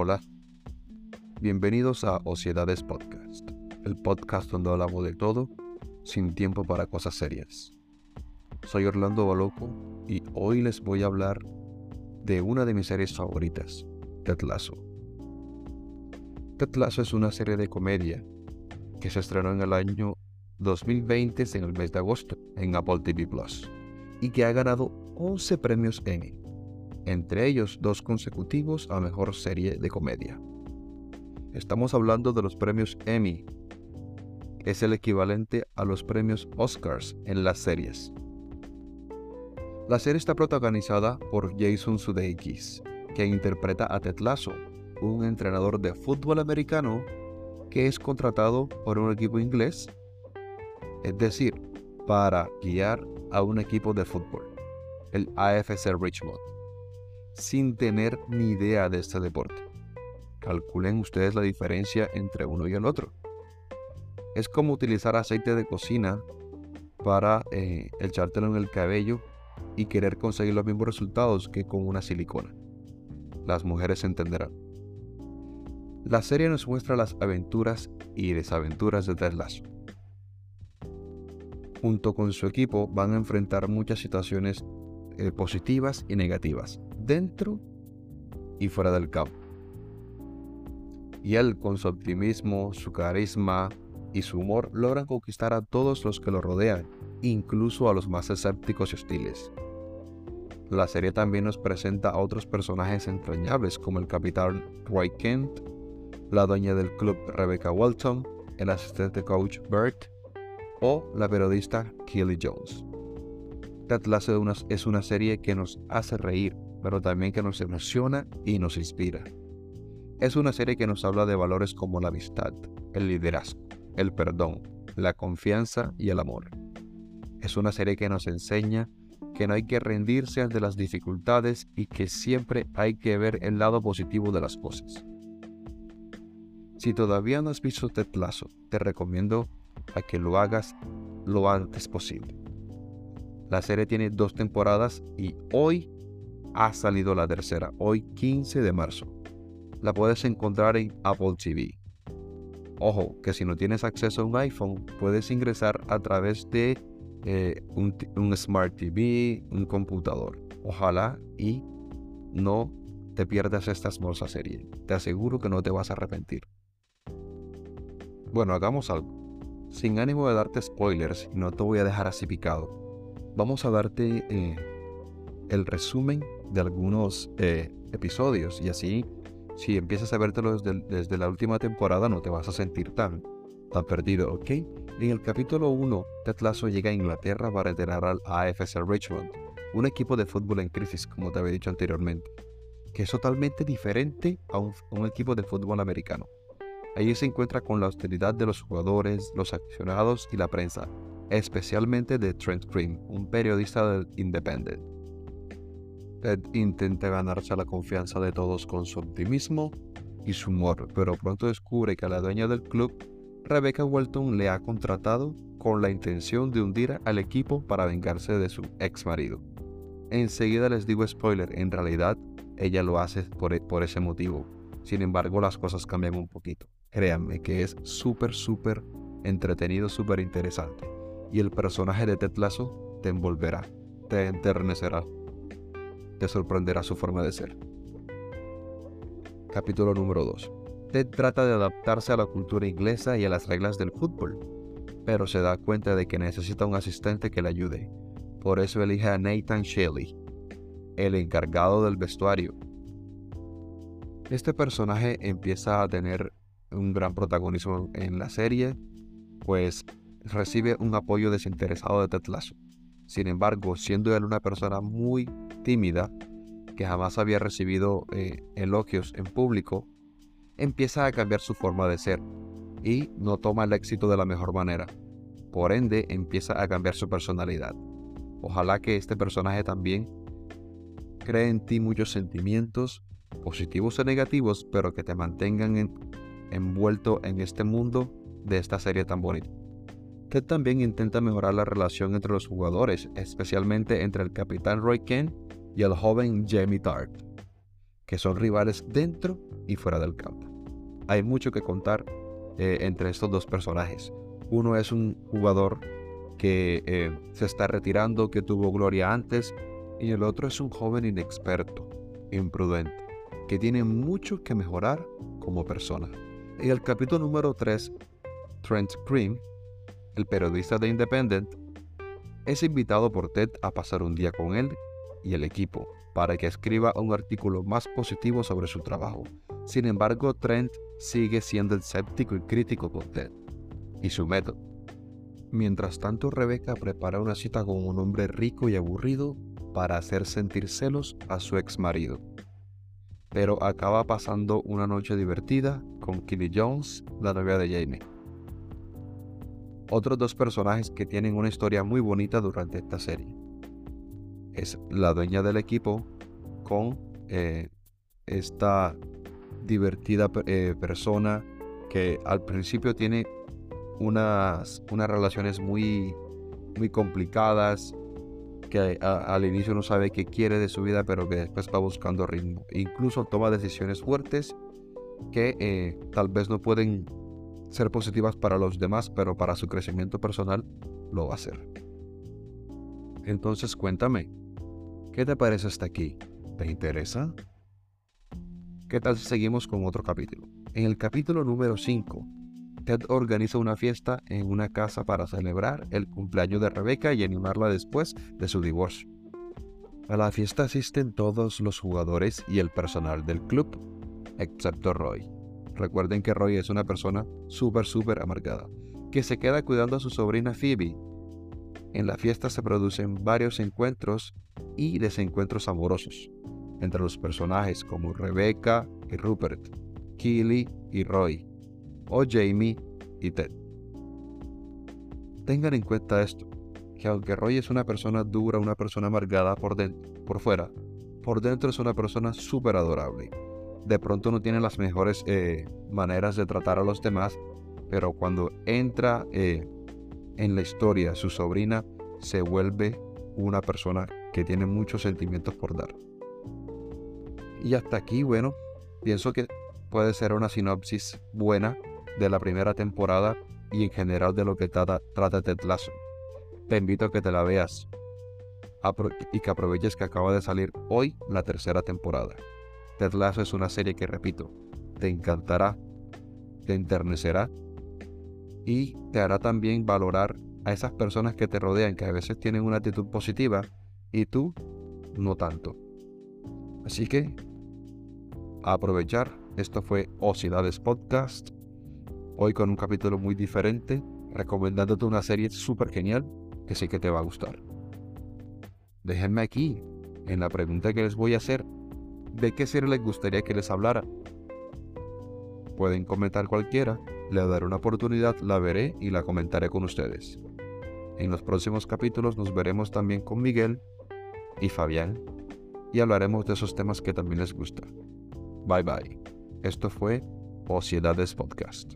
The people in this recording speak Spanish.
Hola, bienvenidos a Ociedades Podcast, el podcast donde hablamos de todo sin tiempo para cosas serias. Soy Orlando Baloco y hoy les voy a hablar de una de mis series favoritas, Ted Lasso. Es una serie de comedia que se estrenó en el año 2020 en el mes de agosto en Apple TV Plus y que ha ganado 11 premios Emmy, entre ellos dos consecutivos a mejor serie de comedia. Estamos hablando de los premios Emmy. Es el equivalente a los premios Oscars en las series. La serie está protagonizada por Jason Sudeikis, que interpreta a Ted Lasso, un entrenador de fútbol americano que es contratado por un equipo inglés, es decir, para guiar a un equipo de fútbol, el AFC Richmond, sin tener ni idea de este deporte. Calculen ustedes la diferencia entre uno y el otro. Es como utilizar aceite de cocina para eh, echártelo en el cabello y querer conseguir los mismos resultados que con una silicona. Las mujeres entenderán. La serie nos muestra las aventuras y desaventuras de Ted Lasso. Junto con su equipo van a enfrentar muchas situaciones eh, positivas y negativas, dentro y fuera del campo. Y él, con su optimismo, su carisma y su humor, logran conquistar a todos los que lo rodean, incluso a los más escépticos y hostiles. La serie también nos presenta a otros personajes entrañables como el capitán Roy Kent, la dueña del club Rebecca Walton, el asistente coach Bert o la periodista Kelly Jones. Ted Lasso es una serie que nos hace reír, pero también que nos emociona y nos inspira. Es una serie que nos habla de valores como la amistad, el liderazgo, el perdón, la confianza y el amor. Es una serie que nos enseña que no hay que rendirse ante las dificultades y que siempre hay que ver el lado positivo de las cosas. Si todavía no has visto Ted Lasso, te recomiendo a que lo hagas lo antes posible. La serie tiene dos temporadas y hoy ha salido la tercera, hoy 15 de marzo. La puedes encontrar en Apple TV. Ojo, que si no tienes acceso a un iPhone, puedes ingresar a través de eh, un, Smart TV, un computador. Ojalá y no te pierdas esta hermosa serie. Te aseguro que no te vas a arrepentir. Bueno, hagamos algo. Sin ánimo de darte spoilers, no te voy a dejar así picado. Vamos a darte eh, el resumen de algunos eh, episodios y así, si empiezas a vértelo desde, desde, la última temporada, no te vas a sentir tan, tan perdido, ¿ok? En el capítulo 1, Ted Lasso llega a Inglaterra para entrenar al AFC Richmond, un equipo de fútbol en crisis, como te había dicho anteriormente, que es totalmente diferente a un equipo de fútbol americano. Allí se encuentra con la hostilidad de los jugadores, los aficionados y la prensa, especialmente de Trent Cream, un periodista del Independent. Ted intenta ganarse la confianza de todos con su optimismo y su humor, pero pronto descubre que la dueña del club, Rebecca Walton, le ha contratado con la intención de hundir al equipo para vengarse de su ex marido. Enseguida les digo spoiler, en realidad ella lo hace por, e, por ese motivo. Sin embargo, las cosas cambian un poquito. Créanme que es súper, súper entretenido, súper interesante. Y el personaje de Ted Lasso te envolverá, te enternecerá, te sorprenderá su forma de ser. Capítulo número 2. Ted trata de adaptarse a la cultura inglesa y a las reglas del fútbol, pero se da cuenta de que necesita un asistente que le ayude. Por eso elige a Nathan Shelley, el encargado del vestuario. Este personaje empieza a tener un gran protagonismo en la serie, pues recibe un apoyo desinteresado de Ted Lasso. Sin embargo, siendo él una persona muy tímida, que jamás había recibido eh, elogios en público, empieza a cambiar su forma de ser y no toma el éxito de la mejor manera. Por ende, empieza a cambiar su personalidad. Ojalá que este personaje también cree en ti muchos sentimientos, positivos o negativos, pero que te mantengan en, envuelto en este mundo de esta serie tan bonita. Ted también intenta mejorar la relación entre los jugadores, especialmente entre el capitán Roy Kent y el joven Jamie Tart. que son rivales dentro y fuera del campo. Hay mucho que contar eh, entre estos dos personajes. Uno es un jugador que eh, se está retirando, que tuvo gloria antes, y el otro es un joven inexperto, imprudente, que tiene mucho que mejorar como persona. En el capítulo número 3, Trent Cream, el periodista de Independent, es invitado por Ted a pasar un día con él y el equipo para que escriba un artículo más positivo sobre su trabajo. Sin embargo, Trent sigue siendo escéptico y crítico con Ted y su método. Mientras tanto, Rebecca prepara una cita con un hombre rico y aburrido para hacer sentir celos a su ex marido. Pero acaba pasando una noche divertida con Kelly Jones, la novia de Jamie. Otros dos personajes que tienen una historia muy bonita durante esta serie. Es la dueña del equipo con eh, esta divertida eh, persona que al principio tiene unas, unas relaciones muy, muy complicadas, que al inicio no sabe qué quiere de su vida, pero que después va buscando ritmo. Incluso toma decisiones fuertes que eh, tal vez no pueden ser positivas para los demás, pero para su crecimiento personal lo va a hacer. Entonces cuéntame, ¿qué te parece hasta aquí? ¿Te interesa? ¿Qué tal si seguimos con otro capítulo? En el capítulo número 5, Ted organiza una fiesta en una casa para celebrar el cumpleaños de Rebecca y animarla después de su divorcio. A la fiesta asisten todos los jugadores y el personal del club, excepto Roy. Recuerden que Roy es una persona súper, súper amargada, que se queda cuidando a su sobrina Phoebe. En la fiesta se producen varios encuentros y desencuentros amorosos entre los personajes como Rebecca y Rupert, Keely y Roy, o Jamie y Ted. Tengan en cuenta esto, que aunque Roy es una persona dura, una persona amargada por, dentro, por fuera, por dentro es una persona súper adorable. De pronto no tiene las mejores eh, maneras de tratar a los demás, pero cuando entra eh, en la historia su sobrina, se vuelve una persona que tiene muchos sentimientos por dar. Y hasta aquí, bueno, pienso que puede ser una sinopsis buena de la primera temporada y en general de lo que trata, trata Ted Lasso. Te invito a que te la veas y que aproveches que acaba de salir hoy la tercera temporada. Ted es una serie que, repito, te encantará, te enternecerá y te hará también valorar a esas personas que te rodean, que a veces tienen una actitud positiva y tú no tanto. Así que, aprovechar, esto fue Ocidades Podcast hoy con un capítulo muy diferente, recomendándote una serie súper genial que sé que te va a gustar. Déjenme aquí, en la pregunta que les voy a hacer, ¿de qué serie les gustaría que les hablara? Pueden comentar cualquiera, le daré una oportunidad, la veré y la comentaré con ustedes. En los próximos capítulos nos veremos también con Miguel y Fabián y hablaremos de esos temas que también les gustan. Bye bye. Esto fue Ociedades Podcast.